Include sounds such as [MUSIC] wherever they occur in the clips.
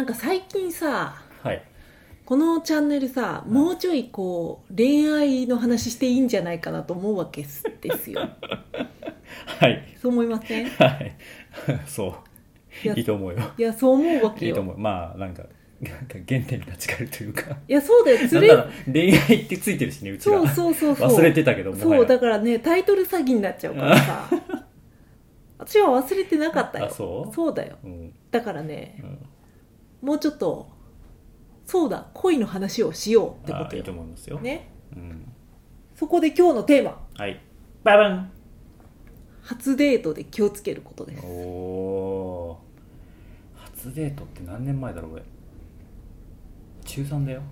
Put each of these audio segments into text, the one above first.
なんか最近さはい。このチャンネルさもうちょいこう恋愛の話していいんじゃないかなと思うわけですよ。[LAUGHS] はい。そう思いません？いはい。[LAUGHS] そやう。いいと思うよ。やそう思うわけよ。いいと思う。まあなんかなんか原点に立ち返るというか。いやそうだよ。ずれ恋愛ってついてるしねうちそうらそうそうそう。忘れてたけどもそうだからねタイトル詐欺になっちゃうからさ。[LAUGHS] 私は忘れてなかったよ。あそう？そうだよ。うん。だからねうんもうちょっとそうだ恋の話をしようってことよ。あいいと思いますよ、ね。うん、そこで今日のテーマ。はい。ババン初デートで気をつけることです。お初デートって何年前だろう俺。中3だよ。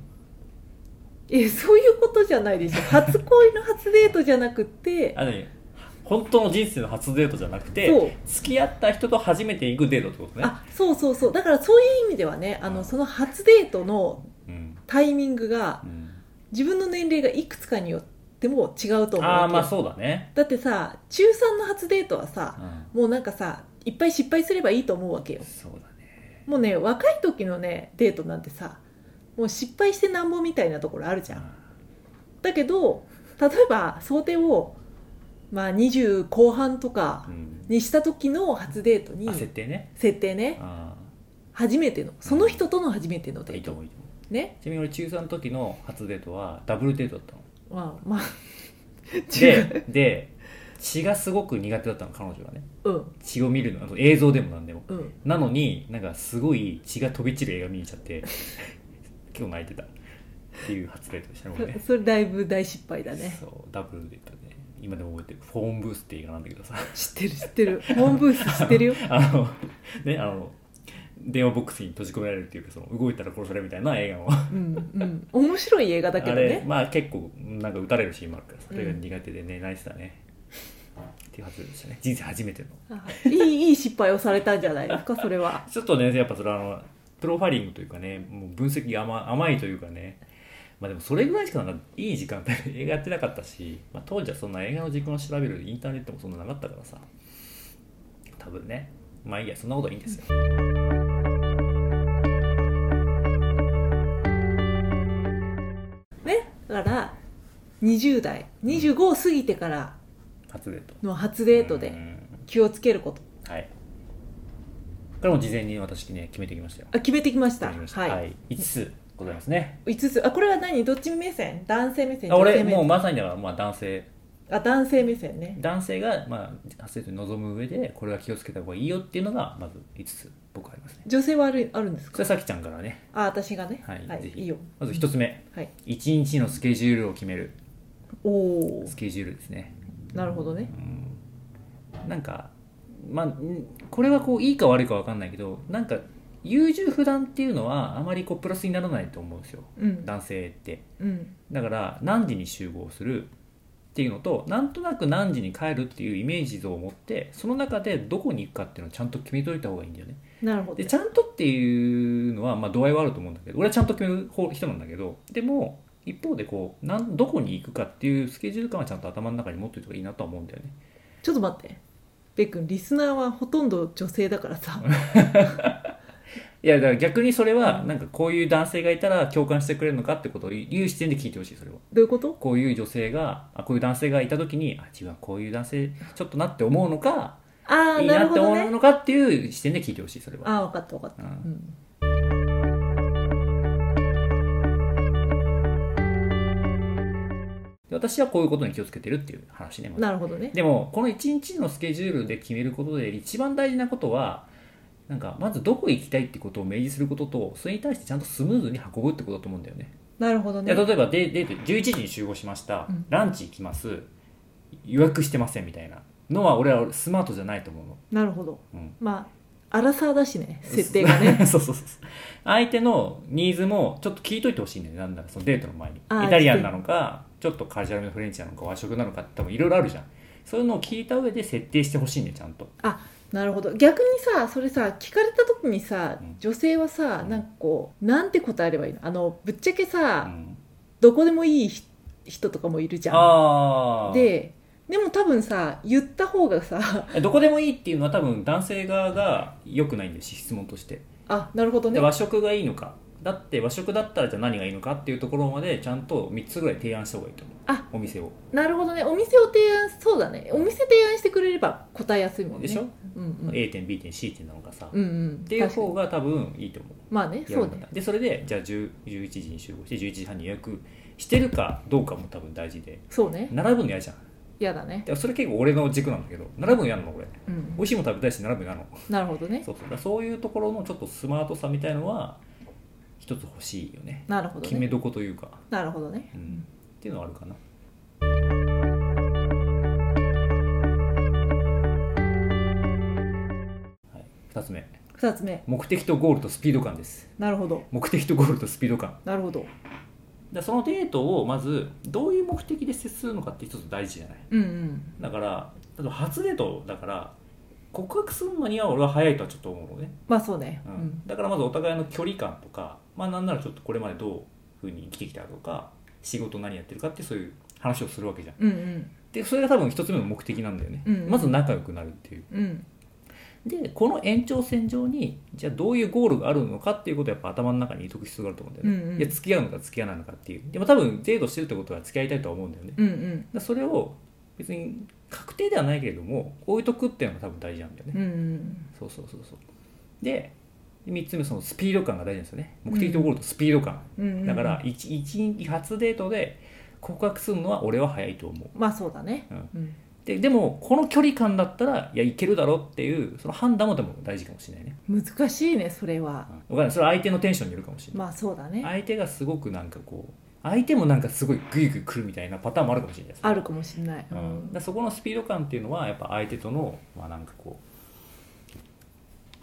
えそういうことじゃないでしょ。初恋の初デートじゃなくてあのね本当の人生の初デートじゃなくて付き合った人と初めて行くデートってことね。あそうそうそう。だからそういう意味ではねあうん。のその初デートのうん。タイミングがうん。自分の年齢がいくつかによっても違うと思うあまあそうだね、だってさ中3の初デートはさうん、もうなんかさいっぱい失敗すればいいと思うわけよ。そうだね。もうね若い時のねデートなんてさもう失敗してなんぼみたいなところあるじゃん。だけど例えば想定をまあ20後半とかうん。にした時の初デートにあ設定ね。設定ね。あ初めての。その人との初めてのあいいとデート思ういいと思う。ね。ちなみに俺中3の時の初デートはダブルデートだったの。まあまあ。違 [LAUGHS] うでで血がすごく苦手だったの彼女はね。うん。血を見るのあと映像でもなんでも。うん。なのになんかすごい血が飛び散る映画見に行っちゃって [LAUGHS] 今日泣いてた。っていう初デートでしたね俺ね。それだいぶ大失敗だね。そうダブルデート。ね今でも覚えてる。フォーンブースって映画なんだけどさ。知ってる知ってる。ホームブース知ってるよ。[LAUGHS] あのねあの電話ボックスに閉じ込められるっていうかその動いたら殺されるみたいな映画のうんうん。面白い映画だけどね。まあ結構なんか撃たれるシーンもあるからそれが苦手でね、泣いてたね。っていう初でしたね。人生初めての。あいいいい失敗をされたんじゃないですかそれは。[LAUGHS] ちょっとねやっぱそれはあのプロファイリングというかねもう分析が甘甘いというかねまあでもそれぐらいしかなんかいい時間帯で [LAUGHS] 映画やってなかったし、まあ、当時はそんな映画の時間を調べるインターネットもそんななかったからさ。多分ね。まあいいやそんなことはいいんですよ。ね？だから20代25を過ぎてから初デート。の初デートでうん。気をつけること。はい。これも事前に私ね決めてきましたよ。あ決めてきました。決めてきまはい、はい、5つございますね。5つ。あこれは何？どっち目線？男性目線？あ俺女性目線？もうまさにだからまあ男性。あ男性目線ね。男性がまあ初デートに臨む上でこれは気をつけた方がいいよっていうのがまず5つ僕はありますね。女性はあるあるんですか？それさきちゃんからね。あ私がね？はいぜひ。いいよ。まず1つ目。はい。1日のスケジュールを決める。おおスケジュールですね。なるほどね。うん。なんかまあんこれはこういいか悪いか分かんないけどなんか優柔不断っていうのはあまりこうプラスにならないと思うんですよ。うん。男性って。うん。だから何時に集合するっていうのとなんとなく何時に帰るっていうイメージ像を持ってその中でどこに行くかっていうのをちゃんと決めといた方がいいんだよね。なるほど。でちゃんとっていうのはまあ度合いはあると思うんだけど俺はちゃんと決める方人なんだけどでも一方でこうなんどこに行くかっていうスケジュール感はちゃんと頭の中に持っておいた方がいいなとは思うんだよね。ちょっと待って。ベックンリスナーはほとんど女性だからさ [LAUGHS] いやだから逆にそれはなんかこういう男性がいたら共感してくれるのかってことを言う視点で聞いてほしいそれは。どういうこと？こういう女性があこういう男性がいた時にあ自分はこういう男性ちょっとなって思うのかああいいなって思うのかっていう視点で聞いてほしいそれは。ああ分かった分かった、ううん。んで私はこういうことに気をつけてるっていう話ねまず。なるほどね。でもこの1日のスケジュールで決めることで一番大事なことはなんかまずどこへ行きたいってことを明示することとそれに対してちゃんとスムーズに運ぶってことだと思うんだよね。なるほどね。例えばデデート11時に集合しました、うん。ランチ行きます。予約してませんみたいなのは俺はスマートじゃないと思うの、なるほど。うん、まあアラサーだしね設定がね。[LAUGHS] そうそうそう。相手のニーズもちょっと聞いといてほしいんだよね。なんだろうそのデートの前に。イタリアンなのかちょっとカジュアルなフレンチなのか和食なのかって多分いろいろあるじゃん。そういうのを聞いた上で設定してほしいんだよちゃんと。あなるほど。逆にさそれさ聞かれた時にさ、うん。女性はさうん。なんかこうなんて答えればいいの？あのぶっちゃけさ、うん。どこでもいいひ人とかもいるじゃん。ででも多分さ言った方がさ [LAUGHS] えどこでもいいっていうのは多分男性側が良くないんだよし質問として。あなるほどね。で和食がいいのかだって和食だったらじゃあ何がいいのかっていうところまでちゃんと3つぐらい提案した方がいいと思う。あお店を。なるほどね。お店を提案そうだね。お店提案してくれれば答えやすいもんね。でしょ、うんうん。A 点 B 点 C 点なのかさ、うんうん。っていう方がが多分いいと思う。まあねそうんねでそれでじゃあ10 11時に集合して11時半に予約してるかどうかも多分大事で。そうね。並ぶの嫌じゃん。嫌だね。でそれ結構俺の軸なんだけど並ぶの嫌なのこれうん。美味しいもの食べたいし並ぶの嫌なの。なるほどね。そうそう。そういうところのちょっとスマートさみたいのは一つ欲しいよね。なるほど決めねどこというか、なるほどね。うん、っていうのはあるかな。はい、2つ目。2つ目。目的とゴールとスピード感です。なるほど。目的とゴールとスピード感。なるほど。でそのデートをまずどういう目的で接するのかって一つ大事じゃない。うんうん。だから例えば初デートだから告白するのには俺は早いとはちょっと思うのね、まあそうね。ううん。んだからまずお互いの距離感とかまあなんならちょっとこれまでどういうふうに生きてきたとか仕事何やってるかってそういう話をするわけじゃん。うんうん。でそれが多分一つ目の目的なんだよね、うんまず仲良くなるっていう。うん。でこの延長線上にじゃあどういうゴールがあるのかっていうことをやっぱ頭の中に入れとく必要があると思うんだよね、うんうん。いや付き合うのか付き合わないのかっていう。でも多分デートしてるってことは付き合いたいとは思うんだよね、うんうん。らそれを別に確定ではないけれども置いとくっていうのが多分大事なんだよね、うんうん。そうそうそうそう。で3つ目そのスピード感が大事ですよね。目的とゴールとスピード感、うんうん。だから一一日初デートで告白するのは俺は早いと思う。まあそうだね。うん。うん。ででもこの距離感だったらいやいけるだろうっていうその判断もでも大事かもしれないね、難しいねそれは。うん、分かんない。それは相手のテンションによるかもしれない、まあそうだね。相手がすごくなんかこう相手もなんかすごいグイグイ来るみたいなパターンもあるかもしれないですあるかもしれない、う、うん。んだそこのスピード感っていうのはやっぱ相手とのまあなんかこう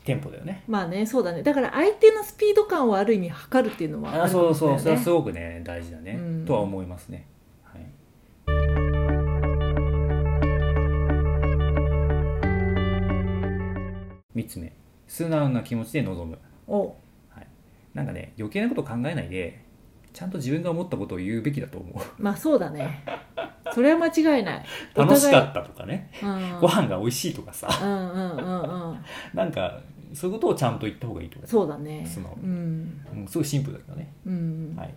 テンポだよね。まあねそうだね。だから相手のスピード感をある意味測るっていうのもあね、そうそうそれはすごくね大事だね、うん。とは思いますね、はい、3つ目。素直な気持ちで臨む。お。なんかね余計なこと考えないでちゃんと自分が思ったことを言うべきだと思う。まあそうだね。それは間違いない。お [LAUGHS] 楽しかったとかね。うん。ご飯が美味しいとかさ。うんうんうんうん。なんかそういうことをちゃんと言った方がいいと思そうだね。素直に。うん、すごいシンプルだけどね。うん、はい。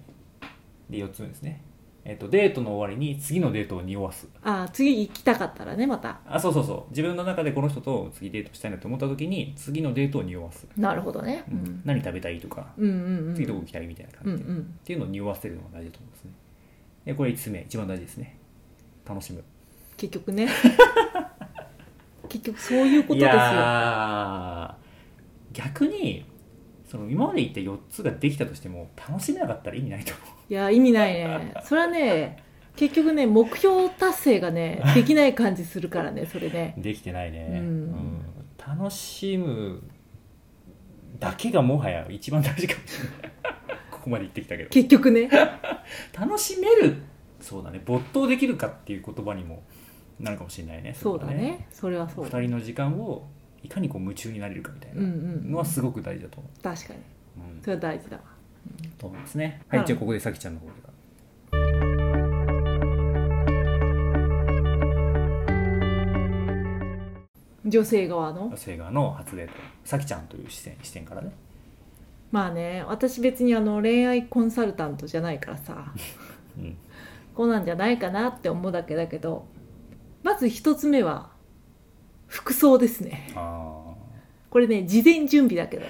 で4つ目ですねえっとデートの終わりに次のデートを匂わす。ああ次行きたかったらねまた。あそうそうそう。自分の中でこの人と次デートしたいなと思った時に次のデートを匂わす、なるほどね、ううん。ん、何食べたいとか、うんうんうん。次どこ行きたいみたいな感じ、っうんうん。ていうのを匂わせるのが大事だと思いますね。でこれ5つ目。一番大事ですね。楽しむ。結局ね。[LAUGHS] 結局そういうこといですよ。逆にその今まで言った4つができたとしても楽しめなかったら意味ないと思いや意味ないね。[LAUGHS] それはね結局ね目標達成がねできない感じするからねそれね。うできてないね、うん。楽しむだけがもはや一番大事かもしれない。ここまで言ってきたけど。結局ね。[LAUGHS] 楽しめるそうだね。没頭できるかっていう言葉にもなるかもしれないね。そうだね。それはそう2人の時間をいかにこう夢中になれるかみたいなんのはすごく大事だと思確かに。う、うん。それは大事だわ。と思いますね。はいはいじゃあここでさきちゃんの方から。女性側の？女性側の初デートさきちゃんという視点視点からね。まあね私別にあの恋愛コンサルタントじゃないからさ。[LAUGHS] うん。こうなんじゃないかなって思うだけだけどまず一つ目は服装ですね。あこれね事前準備だけど。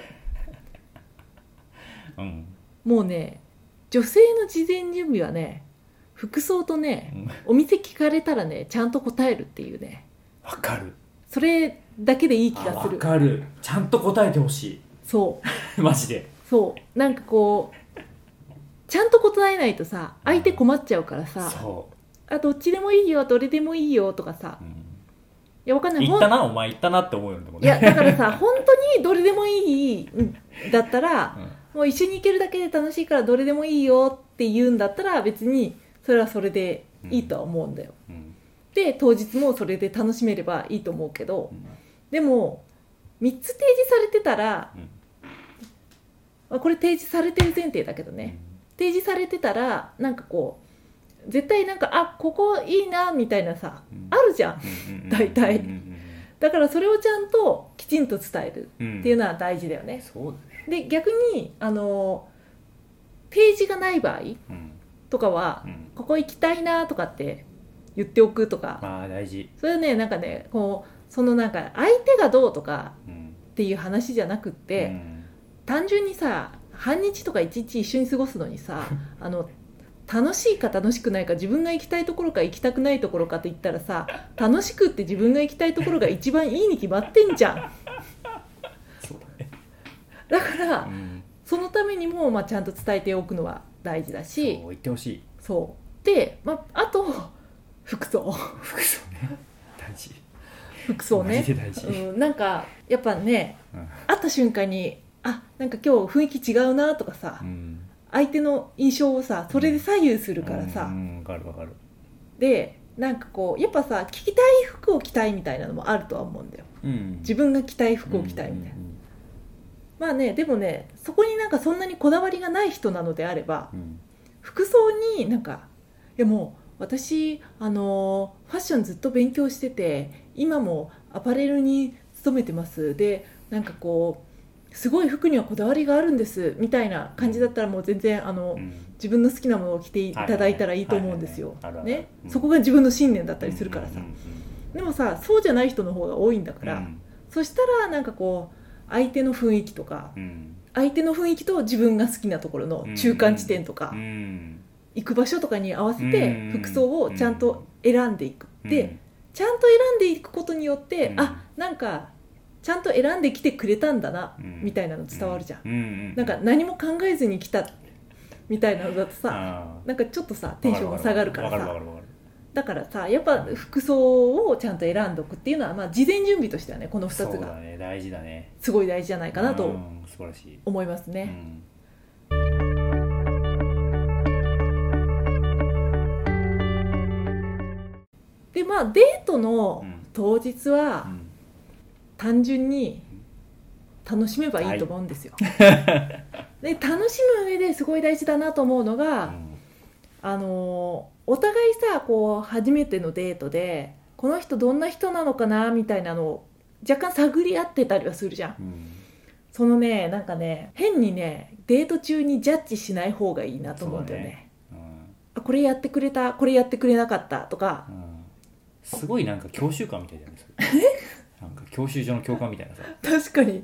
あうん。もうね女性の事前準備はね服装とねうん。お店聞かれたらねちゃんと答えるっていうね。わかる。それだけでいい気がする。かる。ちゃんと答えてほしそう。い [LAUGHS] マジで。そう。なんかこうちゃんと答えないとさ相手困っちゃうからさ。そあどっちでもいいよどれでもいいよとかさ。う、うん。いやわかんない。言ほんったなお前言ったなって思うよでもね。いやだからさ本当にどれでもいいんだったら [LAUGHS] うん。もう一緒に行けるだけで楽しいからどれでもいいよって言うんだったら別にそれはそれでいいとは思うんだよ、うん。で当日もそれで楽しめればいいと思うけどうん。でも3つ提示されてたら、これ提示されてる前提だけどね、提示されてたらなんかこう絶対なんかあここいいなみたいなさうん。あるじゃん。うん大体うんうんだからそれをちゃんときちんと伝えるっていうのは大事だよね、そうだね。で逆にあのページがない場合うん。とかはうん。ここ行きたいなとかって言っておくとか。まあ大事。それはねなんかねこうそのなんか相手がどうとかうん。っていう話じゃなくって、うん。単純にさ半日とか一日一緒に過ごすのにさ [LAUGHS] あの楽しいか楽しくないか自分が行きたいところか行きたくないところかって言ったらさ楽しくって自分が行きたいところが一番いいに決まってんじゃん。そうだね。だからうん。そのためにも、まあ、ちゃんと伝えておくのは大事だそうし言ってほしい。そう。で、まあ、あと服装。服装ね。大事。服装ね。うん、なんかやっぱねうん。会った瞬間にあなんか今日雰囲気違うなとかさうん相手の印象をさそれで左右するからさ、うかるわかる。でなんかこうやっぱさ着たい服を着たいみたいなのもあるとは思うんだよ。うん。自分が着たい服を着たいみたいな、まあねでもねそこになんかそんなにこだわりがない人なのであればうん。うん服装になんかいやもう私あのファッションずっと勉強してて今もアパレルに勤めてます。でなんかこうすごい服にはこだわりがあるんですみたいな感じだったらもう全然あの、うん。自分の好きなものを着ていただいたらいいと思うんですよ。ね。うん。そこが自分の信念だったりするからさ。でもさそうじゃない人の方が多いんだから、うん。そしたらなんかこう相手の雰囲気とかうん。相手の雰囲気と自分が好きなところの中間地点とか、うん。行く場所とかに合わせてうん。服装をちゃんと選んでいく、うん。でちゃんと選んでいくことによって、うん。あなんかちゃんと選んできてくれたんだな、うん。みたいなの伝わるじゃん、うん。うんなんか何も考えずに来たみたいなのだとさ、なんかちょっとさテンションが下がるからさ。だからさやっぱ服装をちゃんと選んでおくっていうのは、まあ、事前準備としてはねこの2そうだつがね。大事だね。すごい大事じゃないかなと思いますうね、ん。でまあデートのうん。当日はうん単純に楽しめばいいと思うんですよ、[LAUGHS] で楽しむ上ですごい大事だなと思うのが、あのお互いさこう初めてのデートでこの人どんな人なのかなみたいなのを若干探り合ってたりはするじゃん。うん。そのねなんかね変にねデート中にジャッジしない方がいいなと思うんだよね。うん。あこれやってくれたこれやってくれなかったとか。うん。すごいなんか教習官みたいじゃないですか [LAUGHS] なんか教習所の教官みたいなさ。確かに。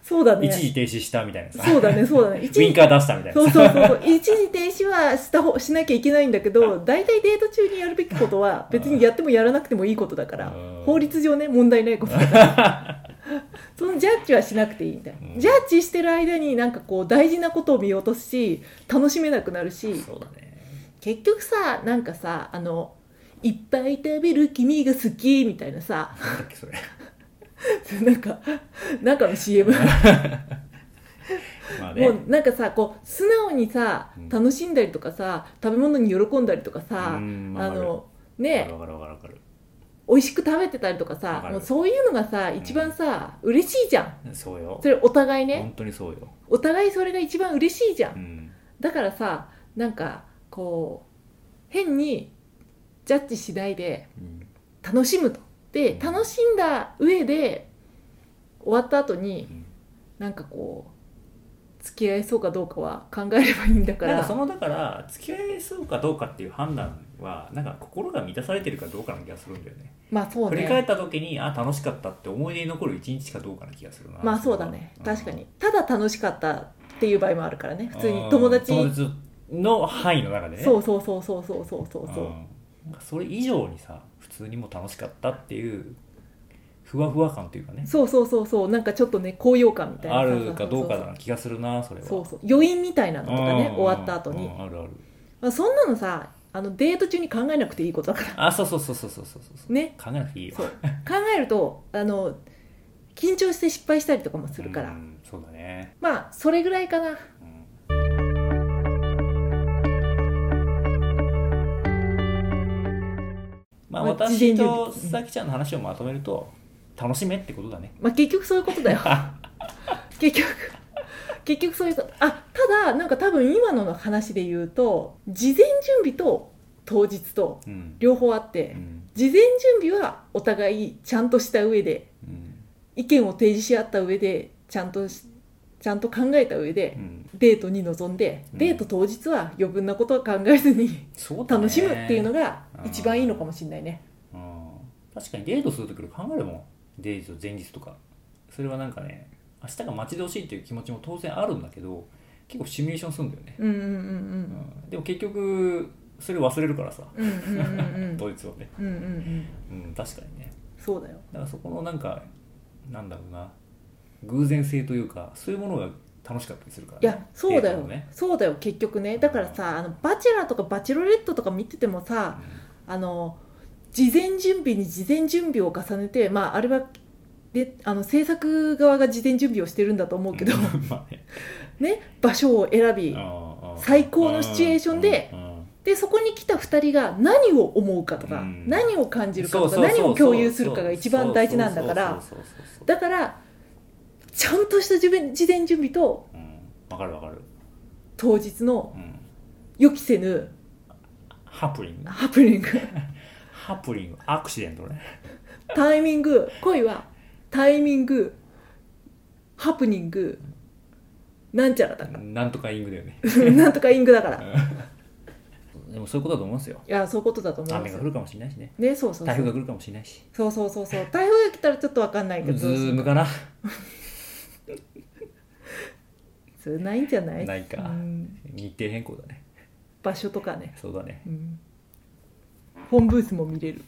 そうだね。一時停止したみたいなさ。そうだねそうだね。[LAUGHS] 一時ウインカー出したみたいなそうそうそうそう。一時停止はした方しなきゃいけないんだけど [LAUGHS] 大体デート中にやるべきことは別にやってもやらなくてもいいことだからうん。法律上ね問題ないことだから。[LAUGHS] そのジャッジはしなくていいみたいな。うん。ジャッジしてる間になんかこう大事なことを見落とすし楽しめなくなるし。そうだね。結局さなんかさあのいっぱい食べる君が好きみたいなさ。なんだっけそれ [LAUGHS] なんかなんかの CM まあね。もうなんかさこう素直にさうん。楽しんだりとかさ食べ物に喜んだりとかさ、うんまああのわねかる。わかるわかるわかる。美味しく食べてたりとかわかもうそういうのがさ一番さ、嬉しいじゃん。そうよ。それお互いね。本当にそうよ。お互いそれが一番嬉しいじゃん、うん。だからさなんかこう変にジャッジしないでうん。楽しむとでうん楽しんだ上で終わった後にうん。なんかこう付き合えそうかどうかは考えればいいんだから。なんかそのだから付き合えそうかどうかっていう判断はなんか心が満たされてるかどうかな気がするんだよね。まあそう振り返っねた時にあ楽しかったって思い出に残る一日かどうかな気がするなまあそうだね。ん確かに。ただ楽しかったっていう場合もあるからね。普通にうん。友達の範囲の中でね。そうそうそうそうそうそうそう。そうそれ以上にさ普通にもう楽しかったっていうふわふわ感というかね。そうそうそうそうなんかちょっとね高揚感みたいな。あるかどうかな気がするなそれは。そうそう余韻みたいなのとかねうん。終わった後に。うんあるある。まあそんなのさあのデート中に考えなくていいことだから。あそうそうそうそうそうそうそう。ね。考えなくていいよ。考えるとあの緊張して失敗したりとかもするから、うんそうだね。まあそれぐらいかなまあまあ私と備さきちゃんの話をまとめると楽しめってことだね。まあ結局そういうことだよ。[LAUGHS] 結局。結局そういうこと。あただなんか多分今のの話で言うと事前準備と当日とうん。両方あって、うん。事前準備はお互いちゃんとした上でうん。意見を提示し合った上でちゃんとしちゃんと考えた上でうん。デートに臨んで、うん。デート当日は余分なことは考えずに楽しむっていうのがうん一番いいのかもしれないね。うん。確かにデートするとき考えるもん。デート前日とか。それはなんかね明日が待ち遠しいっていう気持ちも当然あるんだけど結構シミュレーションするんだよね、うんうんうんうん。でも結局それ忘れるからさ。うんうんうんうん。うん当日はね。うんうんうん。うん確かにね。そうだよ。だからそこのなんかなんだろうな。偶然性というかそういうものが楽しかったりするから、ね、いやそうだよ、ね。そうだよ結局ね。だからさあのバチェラーとかバチェロレットとか見ててもさあの事前準備に事前準備を重ねてまああれはであの制作側が事前準備をしてるんだと思うけど、[LAUGHS] ね。ね、場所を選び最高のシチュエーションででそこに来た2人が何を思うかとか、うん。何を感じるかとか何を共有するかが一番大事なんだからだからちゃんとした事前事前準備とうん。わかるわかる、当日のうん、予期せぬハプニング。ハプニング。[LAUGHS] ハプニング。アクシデントね。タイミング。恋は。タイミング。ハプニング。なんちゃらだかなんとかイングだよね。ら [LAUGHS] なんとかイングだから。いでもそういうことだと思うんですよ。やそういうことだと思いますよ。雨が降るかもしれないしね。ねそうそうそう。台風が来るかもしれないし。そうそうそうそう。台風が来たらちょっとわかんないけどズームかな。[LAUGHS] それないんじゃない？ないか。うん。日程変更だね場所とかね、そうだね。うん、本ブースも見れる。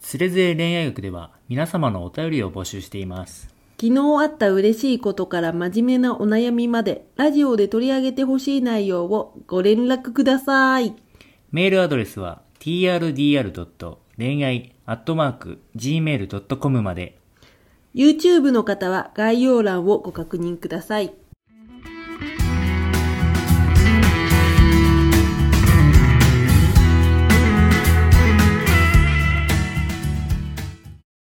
つれづれ恋愛学では皆様のお便りを募集しています。昨日あった嬉しいことから真面目なお悩みまでラジオで取り上げてほしい内容をご連絡ください。メールアドレスは trdr. 恋愛 .gmail.com まで。YouTube の方は概要欄をご確認ください